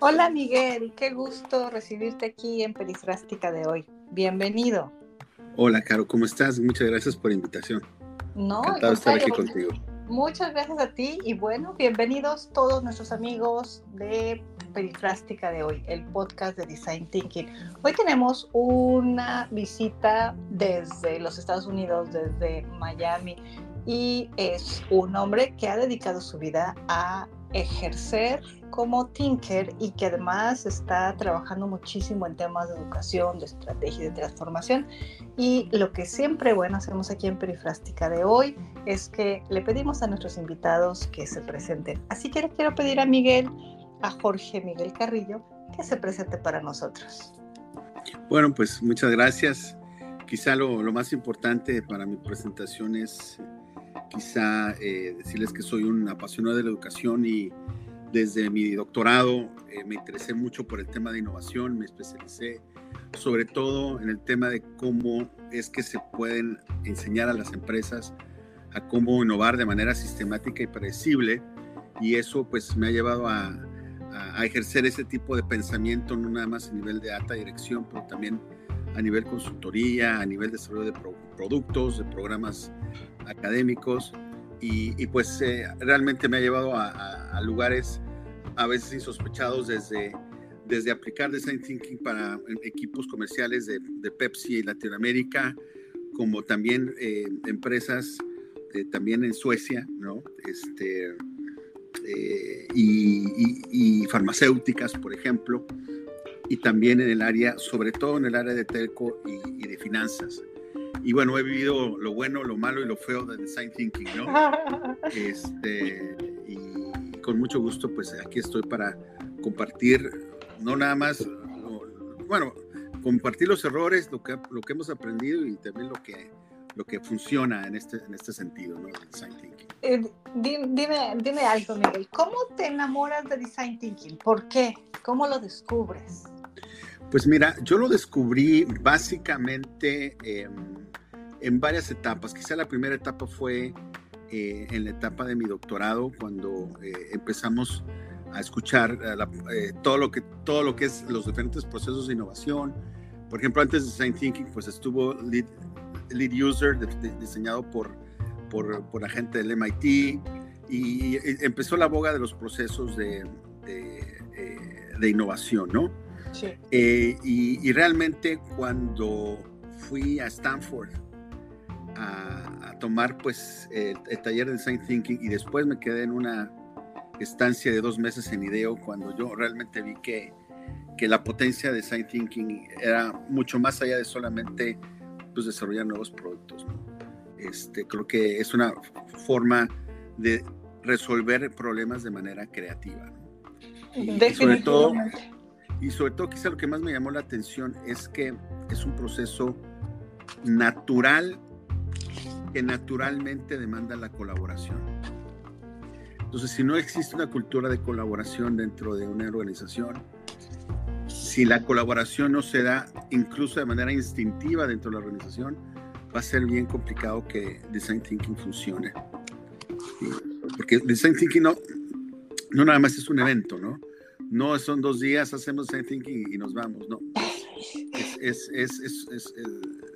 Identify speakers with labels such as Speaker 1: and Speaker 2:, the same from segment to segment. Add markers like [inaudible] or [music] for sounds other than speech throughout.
Speaker 1: Hola Miguel, qué gusto recibirte aquí en Perifrástica de hoy. Bienvenido.
Speaker 2: Hola Caro, ¿cómo estás? Muchas gracias por la invitación.
Speaker 1: No,
Speaker 2: Encantado estar aquí contigo.
Speaker 1: Muchas gracias a ti y bueno, bienvenidos todos nuestros amigos de Perifrástica de hoy, el podcast de Design Thinking. Hoy tenemos una visita desde los Estados Unidos, desde Miami, y es un hombre que ha dedicado su vida a ejercer como tinker y que además está trabajando muchísimo en temas de educación, de estrategia y de transformación. Y lo que siempre, bueno, hacemos aquí en Perifrástica de hoy es que le pedimos a nuestros invitados que se presenten. Así que le quiero pedir a Miguel, a Jorge Miguel Carrillo, que se presente para nosotros.
Speaker 2: Bueno, pues muchas gracias. Quizá lo, lo más importante para mi presentación es quizá eh, decirles que soy un apasionado de la educación y desde mi doctorado eh, me interesé mucho por el tema de innovación, me especialicé sobre todo en el tema de cómo es que se pueden enseñar a las empresas a cómo innovar de manera sistemática y predecible y eso pues me ha llevado a, ejercer ese tipo de pensamiento no nada más a nivel de alta dirección, pero también a nivel consultoría, a nivel de desarrollo de productos, de programas académicos y, pues eh, realmente me ha llevado a, lugares a veces insospechados desde, desde aplicar design thinking para equipos comerciales de, Pepsi en Latinoamérica, como también eh, empresas eh, también en Suecia, ¿no? Este, y, farmacéuticas, por ejemplo, y también en el área, sobre todo en el área de telco y, y de finanzas y bueno, he vivido lo bueno, lo malo y lo feo de Design Thinking, ¿no? [laughs] Este, y con mucho gusto, pues aquí estoy para compartir, no nada más, bueno, compartir los errores, lo que, lo que hemos aprendido y también lo que, lo que funciona en este, en este sentido, ¿no? Design Thinking.
Speaker 1: Eh, dime, dime algo, Miguel, ¿cómo te enamoras de Design Thinking? ¿Por qué? ¿Cómo lo descubres?
Speaker 2: Pues mira, yo lo descubrí básicamente en varias etapas. Quizá la primera etapa fue eh, en la etapa de mi doctorado, cuando eh, empezamos a escuchar eh, todo, lo que, todo lo que es los diferentes procesos de innovación. Por ejemplo, antes de Design Thinking, pues estuvo Lead, lead User, diseñado por, por, por, la gente del MIT, y, empezó la boga de los procesos de, de innovación, ¿no? Eh, y, realmente cuando fui a Stanford a, tomar pues el, taller de Design Thinking y después me quedé en una estancia de dos meses en IDEO cuando yo realmente vi que, que la potencia de Design Thinking era mucho más allá de solamente pues, desarrollar nuevos productos. Este, creo que es una forma de resolver problemas de manera creativa.
Speaker 1: Y, sobre todo
Speaker 2: y sobre todo quizá lo que más me llamó la atención es que es un proceso natural que naturalmente demanda la colaboración. Entonces, si no existe una cultura de colaboración dentro de una organización, si la colaboración no se da incluso de manera instintiva dentro de la organización, va a ser bien complicado que Design Thinking funcione. Porque Design Thinking no, no nada más es un evento, ¿no? No son dos días, hacemos design thinking y nos vamos, no. Es, es, es,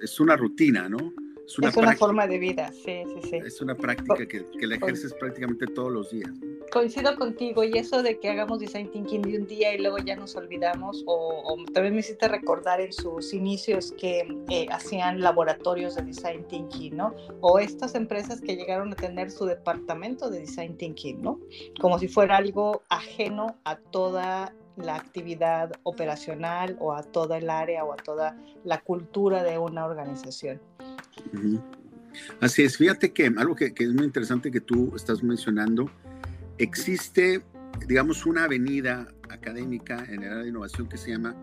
Speaker 2: es una rutina, ¿no?
Speaker 1: Es una, forma de vida, sí, sí, sí.
Speaker 2: Es una práctica que, que la ejerces prácticamente todos los días.
Speaker 1: Coincido contigo, y eso de que hagamos design thinking de un día y luego ya nos olvidamos, o, también me hiciste recordar en sus inicios que eh, hacían laboratorios de design thinking, ¿no? O estas empresas que llegaron a tener su departamento de design thinking, ¿no? Como si fuera algo ajeno a toda la actividad operacional o a toda el área o a toda la cultura de una organización.
Speaker 2: Así es, fíjate que algo que, es muy interesante que tú estás mencionando, existe, digamos, una avenida académica en el área de innovación que se llama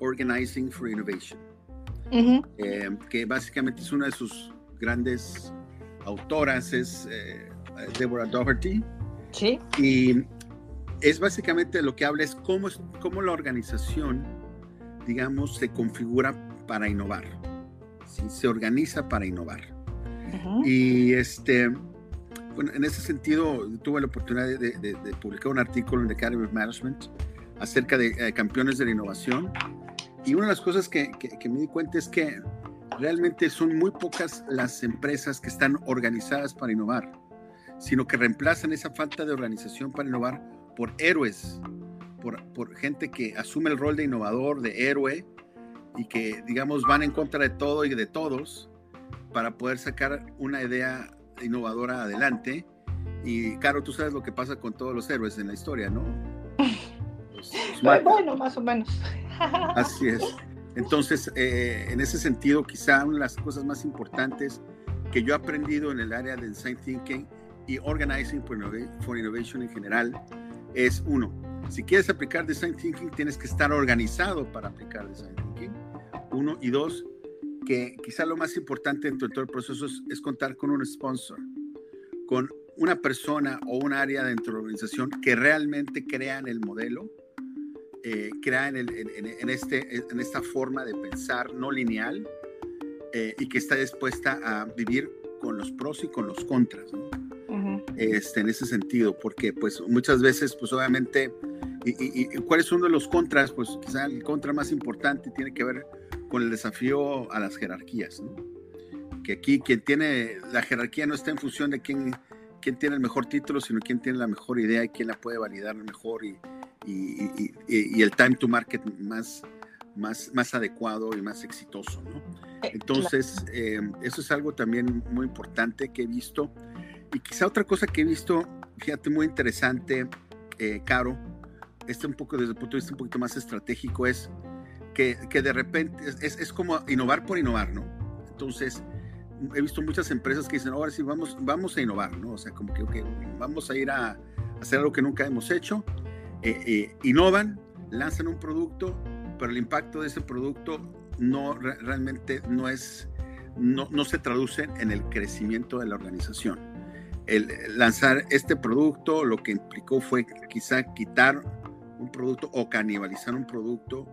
Speaker 2: Organizing for Innovation, eh, que básicamente es una de sus grandes autoras, es eh, Deborah Doherty.
Speaker 1: Sí.
Speaker 2: Y es básicamente lo que habla es cómo, cómo la organización, digamos, se configura para innovar se organiza para innovar. Y este, en ese sentido tuve la oportunidad de, publicar un artículo en The Academy of Management acerca de eh, campeones de la innovación. Y una de las cosas que, me di cuenta es que realmente son muy pocas las empresas que están organizadas para innovar, sino que reemplazan esa falta de organización para innovar por héroes, por gente que asume el rol de innovador, de héroe, y que, digamos, van en contra de todo y de todos para poder sacar una idea innovadora adelante. Y, claro, tú sabes lo que pasa con todos los héroes en la historia, ¿no?
Speaker 1: bueno, más o menos.
Speaker 2: Así es. Entonces, eh, en ese sentido, quizá una de las cosas más importantes que yo he aprendido en el área de design thinking y organizing for innovation en general es uno, si quieres aplicar design thinking tienes que estar organizado para aplicar design thinking. Uno y dos, que quizá lo más importante dentro de todo el proceso es contar con un sponsor, con una persona o un área dentro de la organización que realmente crean el modelo eh, crean en, este, en esta forma de pensar no lineal eh, y que está dispuesta a vivir con los pros y con los contras, este, en ese sentido, porque pues muchas veces, pues obviamente, y, cuál es uno de los contras? Pues quizá el contra más importante tiene que ver con el desafío a las jerarquías, que aquí quien tiene, la jerarquía no está en función de quién, quién tiene el mejor título, sino quién tiene la mejor idea y quién la puede validar mejor y, y, el time to market más, más, más adecuado y más exitoso. ¿no? Eh, Entonces, eh, eso es algo también muy importante que he visto. Y quizá otra cosa que he visto, fíjate, muy interesante, eh, Caro, este un poco desde el punto de vista un poquito más estratégico, es que, que de repente es, es, como innovar por innovar, ¿no? Entonces, he visto muchas empresas que dicen, ahora sí, vamos, vamos a innovar, ¿no? O sea, como que okay, vamos a ir a hacer algo que nunca hemos hecho eh, eh, innovan, lanzan un producto, pero el impacto de ese producto no realmente no es, no, no se traduce en el crecimiento de la organización. El, lanzar este producto lo que implicó fue quizá quitar un producto o canibalizar un producto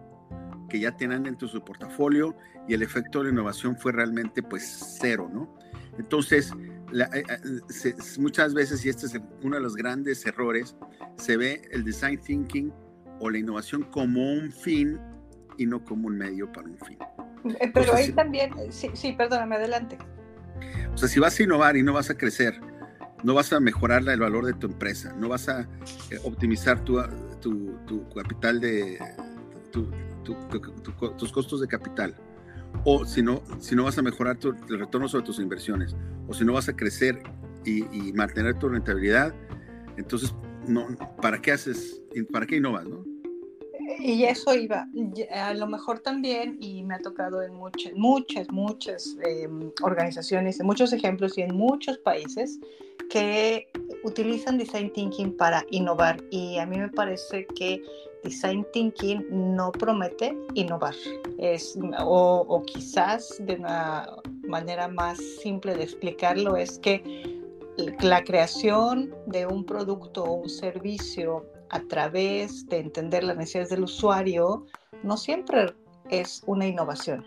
Speaker 2: que ya dentro de su portafolio y el efecto de la innovación fue realmente pues cero, ¿no? Entonces, eh, eh, muchas veces, y este es uno de los grandes errores, se ve el design thinking o la innovación como un fin y no como un medio para un fin.
Speaker 1: Eh, pero ahí también, sí, sí, perdóname, adelante.
Speaker 2: O sea, si vas a innovar y no vas a crecer, no vas a mejorar el valor de tu empresa, no vas a optimizar tu, tu, capital de tus costos de capital, o si no, si no vas a mejorar tu, el retorno sobre tus inversiones, o si no vas a crecer y, mantener tu rentabilidad, entonces, no, ¿para qué haces, para qué innovas, no?
Speaker 1: Y eso iba, a lo mejor también, y me ha tocado en muchas, muchas, muchas em, organizaciones, en muchos ejemplos y en muchos países que utilizan design thinking para innovar. Y a mí me parece que design thinking no promete innovar. Es, o, quizás de una manera más simple de explicarlo es que la creación de un producto o un servicio a través de entender las necesidades del usuario no siempre es una innovación.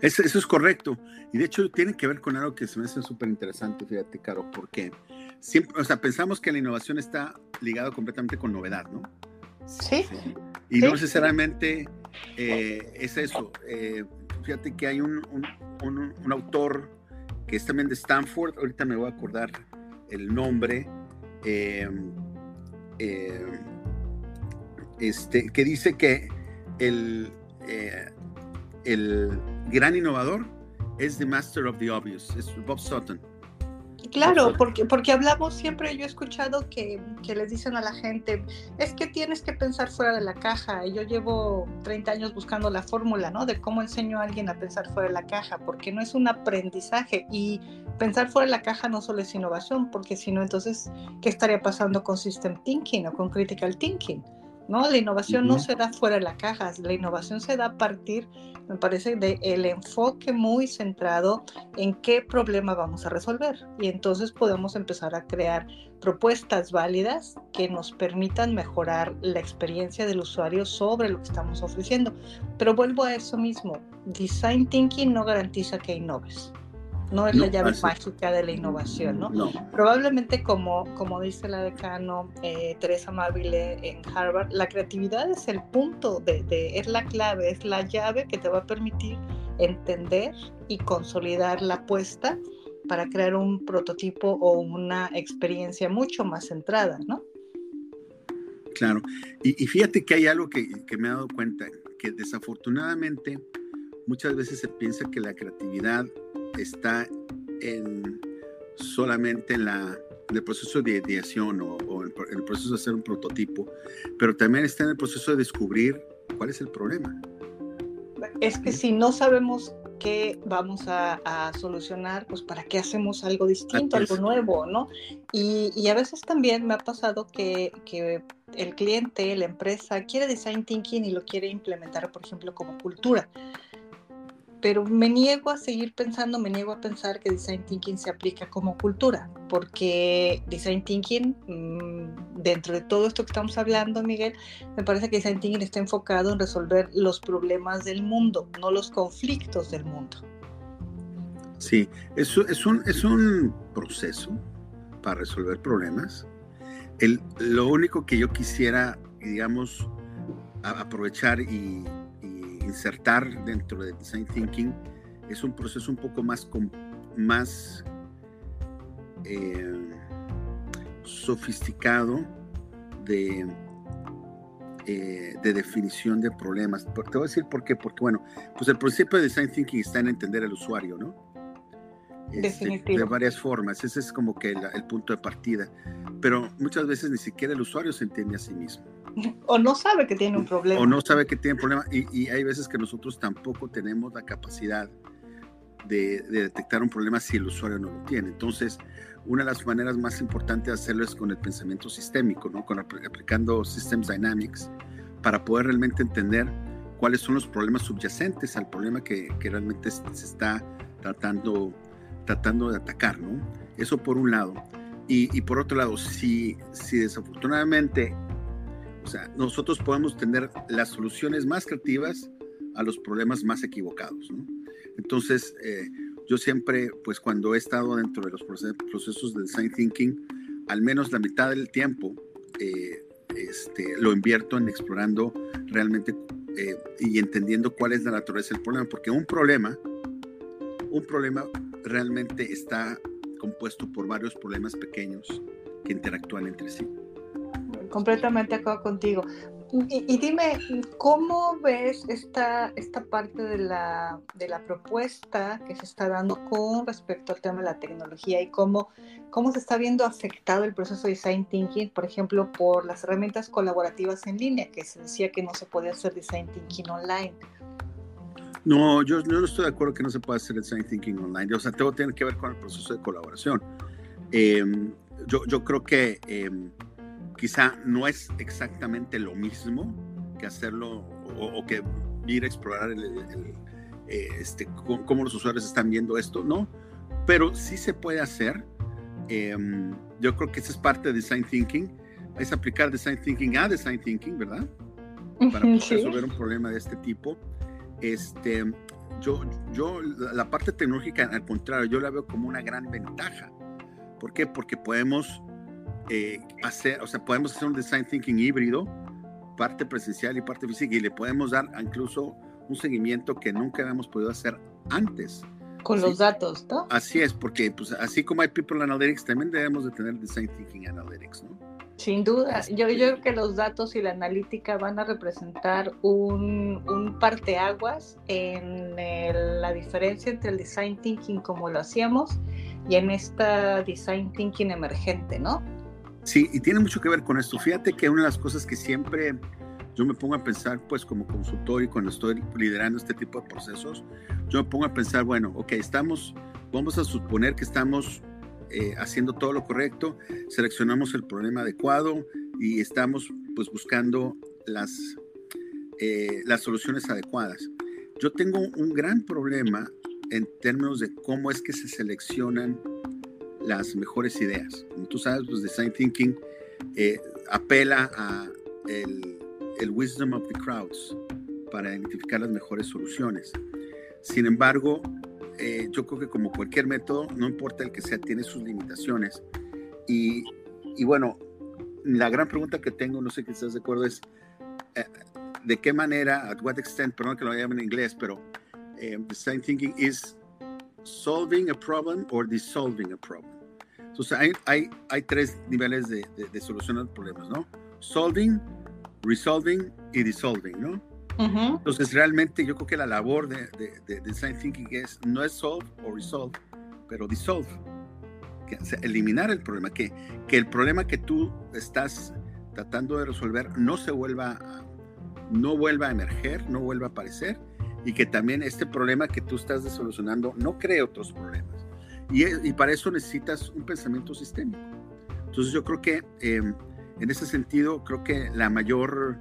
Speaker 2: Eso, es correcto. Y de hecho tiene que ver con algo que se me hace súper interesante, fíjate, Caro, porque siempre, o sea, pensamos que la innovación está ligada completamente con novedad, ¿no?
Speaker 1: Sí.
Speaker 2: Y no necesariamente eh, es eso. Eh, fíjate que hay un, un, autor que es también de Stanford, ahorita me voy a acordar el nombre, em, em, este, que dice que el, eh, el gran innovador es the master of the obvious, es Bob Sutton.
Speaker 1: Claro, porque, porque hablamos siempre, yo he escuchado que, que, les dicen a la gente, es que tienes que pensar fuera de la caja. Y yo llevo 30 años buscando la fórmula, ¿no? De cómo enseño a alguien a pensar fuera de la caja, porque no es un aprendizaje. Y pensar fuera de la caja no solo es innovación, porque si no, entonces, ¿qué estaría pasando con System Thinking o con Critical Thinking? ¿No? La innovación no se da fuera de la caja, la innovación se da a partir, me parece, del enfoque muy centrado en qué problema vamos a resolver. Y entonces podemos empezar a crear propuestas válidas que nos permitan mejorar la experiencia del usuario sobre lo que estamos ofreciendo. Pero vuelvo a eso mismo, design thinking no garantiza que innoves. No es la llave mágica de la innovación, ¿no? Probablemente como, como dice la decano eh, Teresa Mabile en Harvard, la creatividad es el punto, de, es la clave, es la llave que te va a permitir entender y consolidar la apuesta para crear un prototipo o una experiencia mucho más centrada, ¿no?
Speaker 2: Claro, y, fíjate que hay algo que, que, me he dado cuenta, que desafortunadamente muchas veces se piensa que la creatividad está en, solamente en, la, el proceso de ideación o, o en el proceso de hacer un prototipo, pero también está en el proceso de descubrir cuál es el problema.
Speaker 1: Es que si no sabemos qué vamos a, solucionar, pues para qué hacemos algo distinto, algo nuevo, ¿no? Y, a veces también me ha pasado que, que, el cliente, la empresa, quiere design thinking y lo quiere implementar, por ejemplo, como cultura pero me niego a seguir pensando, me niego a pensar que design thinking se aplica como cultura, porque design thinking, mm, dentro de todo esto que estamos hablando, Miguel, me parece que design thinking está enfocado en resolver los problemas del mundo, no los conflictos del mundo.
Speaker 2: Sí, eso es un, es un proceso para resolver problemas. El, lo único que yo quisiera, digamos, aprovechar y insertar dentro de Design Thinking es un proceso un poco más, más eh, sofisticado de, eh, de definición de problemas. Te voy a decir por qué. Porque, bueno, pues el principio de Design Thinking está en entender al usuario, ¿no? Este, de varias formas. Ese es como que el punto de partida. Pero muchas veces ni siquiera el usuario se entiende a sí mismo.
Speaker 1: O no sabe que tiene un problema.
Speaker 2: O no sabe que tiene un problema. Y, hay veces que nosotros tampoco tenemos la capacidad de, detectar un problema si el usuario no lo tiene. Entonces, una de las maneras más importantes de hacerlo es con el pensamiento sistémico, ¿no? con aplicando Systems Dynamics, para poder realmente entender cuáles son los problemas subyacentes al problema que, que realmente se está tratando, tratando de atacar. ¿no? Eso por un lado. Y, y por otro lado, si, si desafortunadamente o sea, nosotros podemos tener las soluciones más creativas a los problemas más equivocados. Entonces, eh, yo siempre, pues cuando he estado dentro de los procesos de design thinking, al menos la mitad del tiempo eh, este, lo invierto en explorando realmente eh, y entendiendo cuál es la naturaleza del problema, porque un problema, un problema realmente está compuesto por varios problemas pequeños que interactúan entre sí
Speaker 1: completamente acuerdo contigo. Y, dime, ¿cómo ves esta, esta parte de la, de la propuesta que se está dando con respecto al tema de la tecnología y cómo, cómo se está viendo afectado el proceso de design thinking, por ejemplo, por las herramientas colaborativas en línea, que se decía que no se podía hacer design thinking online?
Speaker 2: No, yo, no estoy de acuerdo que no se pueda hacer design thinking online. O sea, todo tiene que ver con el proceso de colaboración. Em, yo, yo creo que... Em, quizá no es exactamente lo mismo que hacerlo o, que ir a explorar el, eh, este, cómo, los usuarios están viendo esto, ¿no? Pero sí se puede hacer. Em, yo creo que esa es parte de Design Thinking. Es aplicar Design Thinking a Design Thinking, ¿verdad? Para poder resolver un problema de este tipo. Este, yo, yo, la parte tecnológica, al contrario, yo la veo como una gran ventaja. ¿Por qué? Porque podemos eh, hacer, o sea, podemos hacer un design thinking híbrido, parte presencial y parte física, y le podemos dar incluso un seguimiento que nunca habíamos podido hacer antes.
Speaker 1: Con los datos, ¿no?
Speaker 2: Así es, porque pues, así como hay People Analytics, también debemos de tener Design Thinking Analytics, ¿no?
Speaker 1: Sin duda, yo, yo creo que los datos y la analítica van a representar un, un parteaguas en la diferencia entre el design thinking como lo hacíamos y en esta design thinking emergente, ¿no?
Speaker 2: Sí, y tiene mucho que ver con esto. Fíjate que una de las cosas que siempre yo me pongo a pensar, pues como consultor y cuando estoy liderando este tipo de procesos, yo me pongo a pensar, bueno, ok, estamos, vamos a suponer que estamos eh, haciendo todo lo correcto, seleccionamos el problema adecuado y estamos pues buscando las, eh, las soluciones adecuadas. Yo tengo un gran problema en términos de cómo es que se seleccionan las mejores ideas. Como tú sabes, pues Design Thinking eh, apela a el, el, wisdom of the crowds para identificar las mejores soluciones. Sin embargo, eh, yo creo que como cualquier método, no importa el que sea, tiene sus limitaciones. Y, y bueno, la gran pregunta que tengo, no sé si estás de acuerdo, es eh, de qué manera, at what extent, perdón que lo llamen en inglés, pero eh, design thinking is solving a problem or dissolving a problem. Entonces hay, hay, hay tres niveles de, de, de solución a problemas, ¿no? Solving, resolving y dissolving, ¿no? Entonces, realmente yo creo que la labor de, de, design thinking es, no es solve o resolve, pero dissolve. Que, eliminar el problema, que, que el problema que tú estás tratando de resolver no se vuelva, no vuelva a emerger, no vuelva a aparecer, y que también este problema que tú estás solucionando no cree otros problemas. Y, y para eso necesitas un pensamiento sistémico. Entonces yo creo que em, en ese sentido, creo que la mayor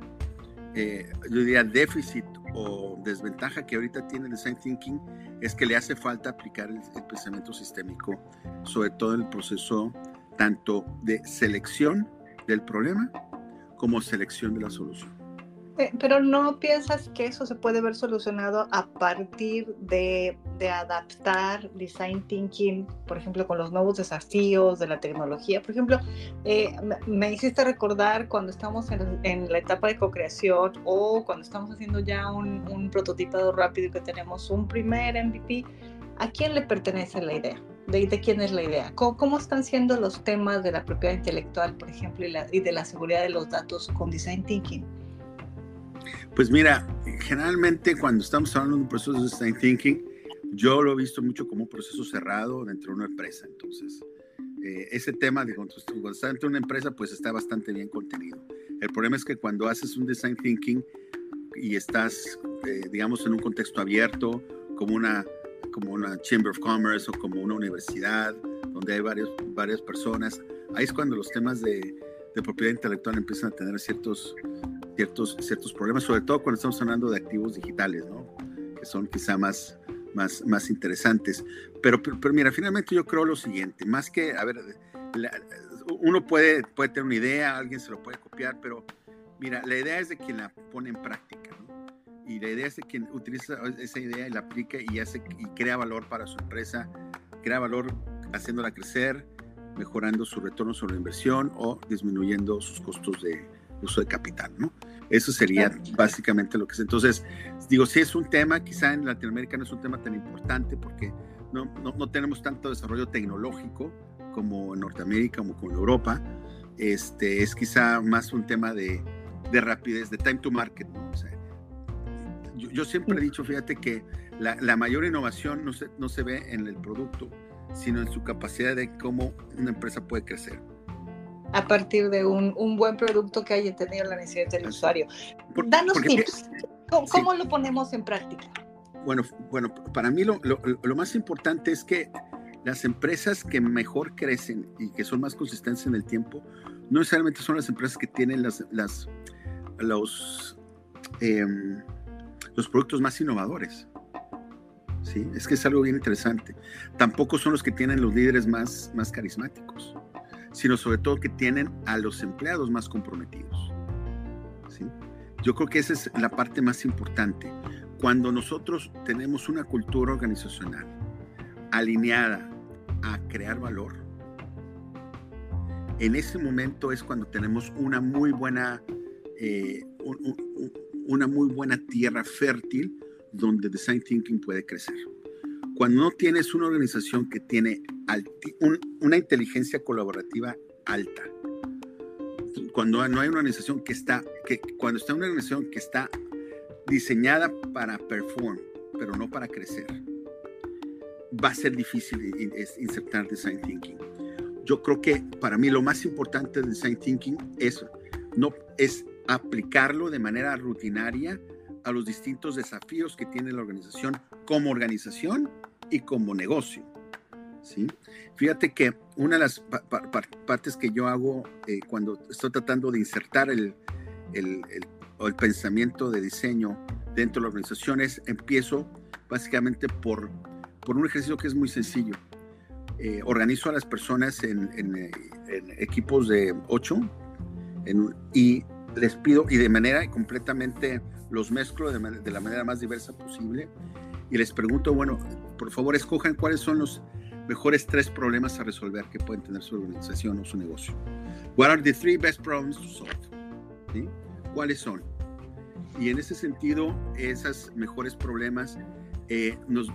Speaker 2: eh, yo diría, déficit o desventaja que ahorita tiene el design thinking es que le hace falta aplicar el, el pensamiento sistémico, sobre todo en el proceso tanto de selección del problema como selección de la solución.
Speaker 1: Eh, pero no piensas que eso se puede ver solucionado a partir de, de, adaptar design thinking, por ejemplo, con los nuevos desafíos de la tecnología. Por ejemplo, eh, me hiciste recordar cuando estamos en, en la etapa de co-creación o cuando estamos haciendo ya un, un prototipado rápido y que tenemos un primer MVP. ¿A quién le pertenece la idea? ¿De, de quién es la idea? ¿Cómo, ¿Cómo, están siendo los temas de la propiedad intelectual, por ejemplo, y, la, y de la seguridad de los datos con design thinking?
Speaker 2: Pues mira, generalmente cuando estamos hablando de un proceso de design thinking, yo lo he visto mucho como un proceso cerrado dentro de una empresa. Entonces, eh, ese tema de cuando estás dentro de una empresa, pues está bastante bien contenido. El problema es que cuando haces un design thinking y estás, eh, digamos, en un contexto abierto, como una, como una Chamber of Commerce o como una universidad, donde hay varios, varias personas, ahí es cuando los temas de propiedad intelectual empiezan a tener ciertos ciertos, ciertos problemas, sobre todo cuando estamos hablando de activos digitales, ¿no? que son quizá más, más, más interesantes. Pero, pero, pero, mira, finalmente yo creo lo siguiente, más que, a ver, la, uno puede, puede tener una idea, alguien se lo puede copiar, pero mira, la idea es de quien la pone en práctica, ¿no? Y la idea es de quien utiliza esa idea y la aplica y, hace, y crea valor para su empresa, crea valor haciéndola crecer, mejorando su retorno sobre inversión o disminuyendo sus costos de uso de capital, ¿no? Eso sería básicamente lo que es. Entonces, digo, si es un tema, quizá en Latinoamérica no es un tema tan importante porque no, no, no tenemos tanto desarrollo tecnológico como en Norteamérica o como en Europa. Este, es quizá más un tema de, de rapidez, de time to market, ¿no? O sea, yo, yo, siempre he dicho, fíjate que la, la, mayor innovación no se, no se ve en el producto, sino en su capacidad de cómo una empresa puede crecer
Speaker 1: a partir de un, un, buen producto que haya tenido la necesidad del usuario. Danos tips. ¿Cómo, ¿Cómo sí. lo ponemos en práctica?
Speaker 2: Bueno, bueno para mí lo, lo, lo, más importante es que las empresas que mejor crecen y que son más consistentes en el tiempo, no necesariamente son las empresas que tienen las, las, los, eh, los productos más innovadores. ¿Sí? Es que es algo bien interesante. Tampoco son los que tienen los líderes más, más carismáticos sino sobre todo que tienen a los empleados más comprometidos. ¿sí? Yo creo que esa es la parte más importante. Cuando nosotros tenemos una cultura organizacional alineada a crear valor, en ese momento es cuando tenemos una muy buena, eh, un, un, una muy buena tierra fértil donde design thinking puede crecer. Cuando no tienes una organización que tiene un, una inteligencia colaborativa alta, cuando no hay una organización que está, que cuando está una organización que está diseñada para perform, pero no para crecer, va a ser difícil insertar design thinking. Yo creo que para mí lo más importante del design thinking es, no, es aplicarlo de manera rutinaria a los distintos desafíos que tiene la organización como organización y como negocio. ¿sí? Fíjate que una de las pa pa partes que yo hago eh, cuando estoy tratando de insertar el, el, el, el, pensamiento de diseño dentro de la organización es, empiezo básicamente por, por un ejercicio que es muy sencillo. Eh, organizo a las personas en, en, en equipos de ocho y les pido, y de manera completamente los mezclo de, de la manera más diversa posible, y les pregunto, bueno, por favor escojan cuáles son los mejores tres problemas a resolver que pueden tener su organización o su negocio. What are the three best problems to solve? ¿Cuáles son? Y en ese sentido, esos mejores problemas eh, nos,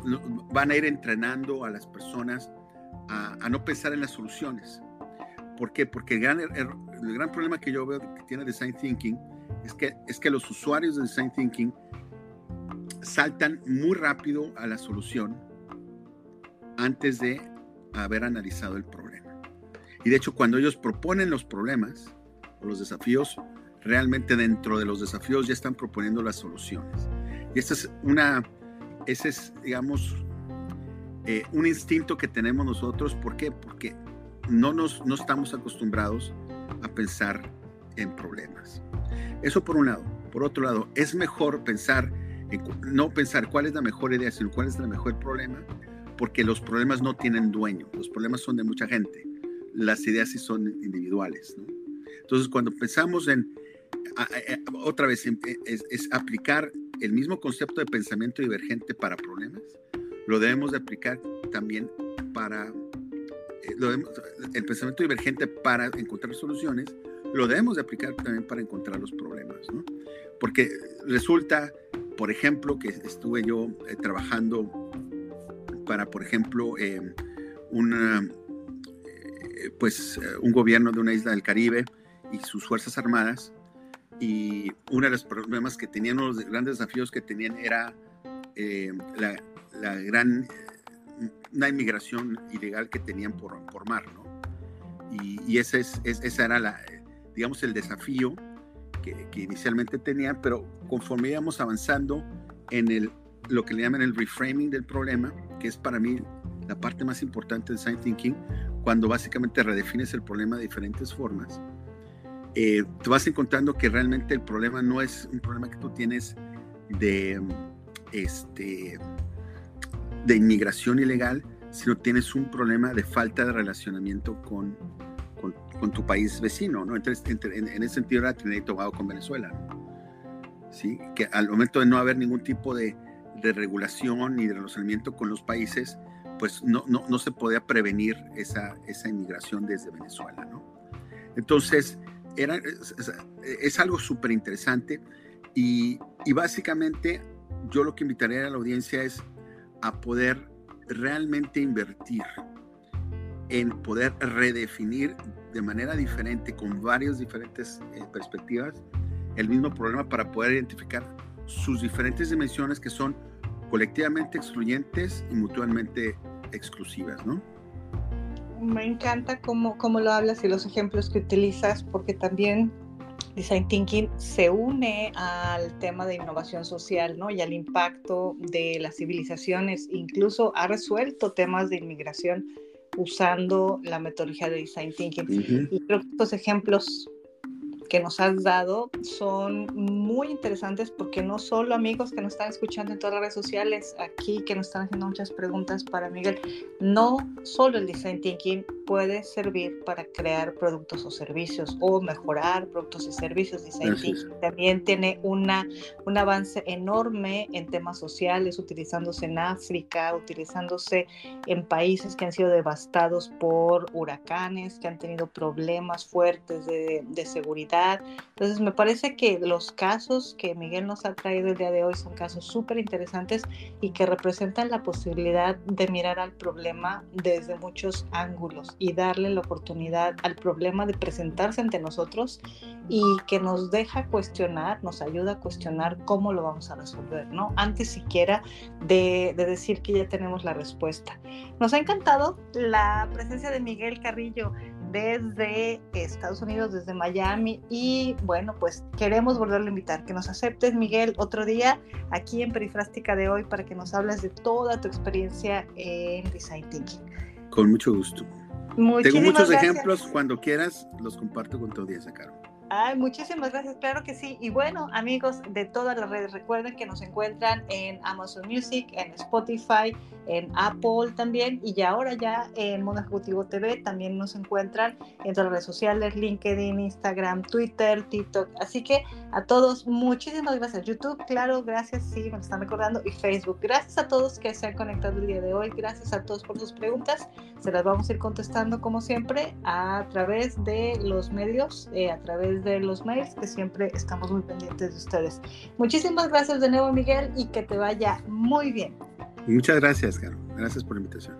Speaker 2: van a ir entrenando a las personas a, no pensar en las soluciones. ¿Por qué? Porque el gran, er, er, el, gran problema que yo veo que tiene Design Thinking es que, es que los usuarios de Design Thinking saltan muy rápido a la solución antes de haber analizado el problema. Y de hecho, cuando ellos proponen los problemas o los desafíos, realmente dentro de los desafíos ya están proponiendo las soluciones. Y esta es una, ese es, digamos, eh, un instinto que tenemos nosotros. ¿Por qué? Porque no, nos, no estamos acostumbrados a pensar en problemas. Eso por un lado. Por otro lado, es mejor pensar, en, no pensar cuál es la mejor idea, sino cuál es el mejor problema, porque los problemas no tienen dueño. Los problemas son de mucha gente. Las ideas sí son individuales. Entonces, cuando pensamos en, otra vez, es, aplicar el mismo concepto de pensamiento divergente para problemas, lo debemos de aplicar también para eh, el pensamiento divergente para encontrar soluciones, lo debemos de aplicar también para encontrar los problemas, ¿no? Porque resulta, por ejemplo, que estuve yo eh, trabajando para, por ejemplo, em, una, eh, pues, un gobierno de una isla del Caribe y sus fuerzas armadas, y uno de los problemas que tenían, uno de los grandes desafíos que tenían era em, la, la, gran, una inmigración ilegal que tenían por, por mar, ¿no? Y, y ese es, esa era la, digamos, el desafío que, que, inicialmente tenían, pero conforme íbamos avanzando en el, lo que le llaman el reframing del problema, que es para mí la parte más importante de Design Thinking, cuando básicamente redefines el problema de diferentes formas, eh, te vas encontrando que realmente el problema no es un problema que tú tienes de, este, de inmigración ilegal, sino tienes un problema de falta de relacionamiento con, con, tu país vecino, ¿no? En, ese sentido era Trinidad y Tobago con Venezuela, ¿sí? Que al momento de no haber ningún tipo de, de regulación ni de relacionamiento con los países, pues no, no, no, se podía prevenir esa, esa inmigración desde Venezuela, ¿no? Entonces, era, es, es algo súper interesante y, y, básicamente yo lo que invitaría a la audiencia es a poder realmente invertir en poder redefinir de manera diferente, con varias diferentes eh, perspectivas, el mismo problema para poder identificar sus diferentes dimensiones que son colectivamente excluyentes y mutuamente exclusivas, ¿no?
Speaker 1: Me encanta cómo, cómo lo hablas y los ejemplos que utilizas, porque también Design Thinking se une al tema de innovación social ¿no? y al impacto de las civilizaciones, incluso ha resuelto temas de inmigración usando la metodología de Design Thinking. Y creo que estos ejemplos que nos has dado son muy interesantes porque no solo amigos que nos están escuchando en todas las redes sociales, aquí que nos están haciendo muchas preguntas para Miguel, no solo el design thinking puede servir para crear productos o servicios o mejorar productos y servicios. Thinking también tiene una, un avance enorme en temas sociales, utilizándose en África, utilizándose en países que han sido devastados por huracanes, que han tenido problemas fuertes de, de seguridad. Entonces, me parece que los casos que Miguel nos ha traído el día de hoy son casos súper interesantes y que representan la posibilidad de mirar al problema desde muchos ángulos y darle la oportunidad al problema de presentarse ante nosotros y que nos deja cuestionar, nos ayuda a cuestionar cómo lo vamos a resolver, ¿no? Antes siquiera de, de decir que ya tenemos la respuesta. Nos ha encantado la presencia de Miguel Carrillo desde Estados Unidos, desde Miami. Y bueno, pues queremos volverlo a invitar, que nos aceptes, Miguel, otro día aquí en Perifrástica de hoy para que nos hables de toda tu experiencia en Design Thinking.
Speaker 2: Con mucho gusto. Tengo muchos ejemplos, cuando quieras los comparto con tu audiencia, Caro.
Speaker 1: Ay, muchísimas gracias, claro que sí. Y bueno, amigos de todas las redes, recuerden que nos encuentran en Amazon Music, en Spotify, en Apple también, y ya ahora ya en Mundo Ejecutivo TV también nos encuentran en todas las redes sociales, LinkedIn, Instagram, Twitter, TikTok. Así que a todos, muchísimas gracias. YouTube, claro, gracias, sí, me están recordando, y Facebook. Gracias a todos que se han conectado el día de hoy, gracias a todos por sus preguntas. Se las vamos a ir contestando como siempre a través de los medios, eh, a de los mails, que siempre estamos muy pendientes de ustedes. Muchísimas gracias de nuevo, Miguel, y que te vaya muy bien.
Speaker 2: Muchas gracias, Caro. Gracias por la invitación.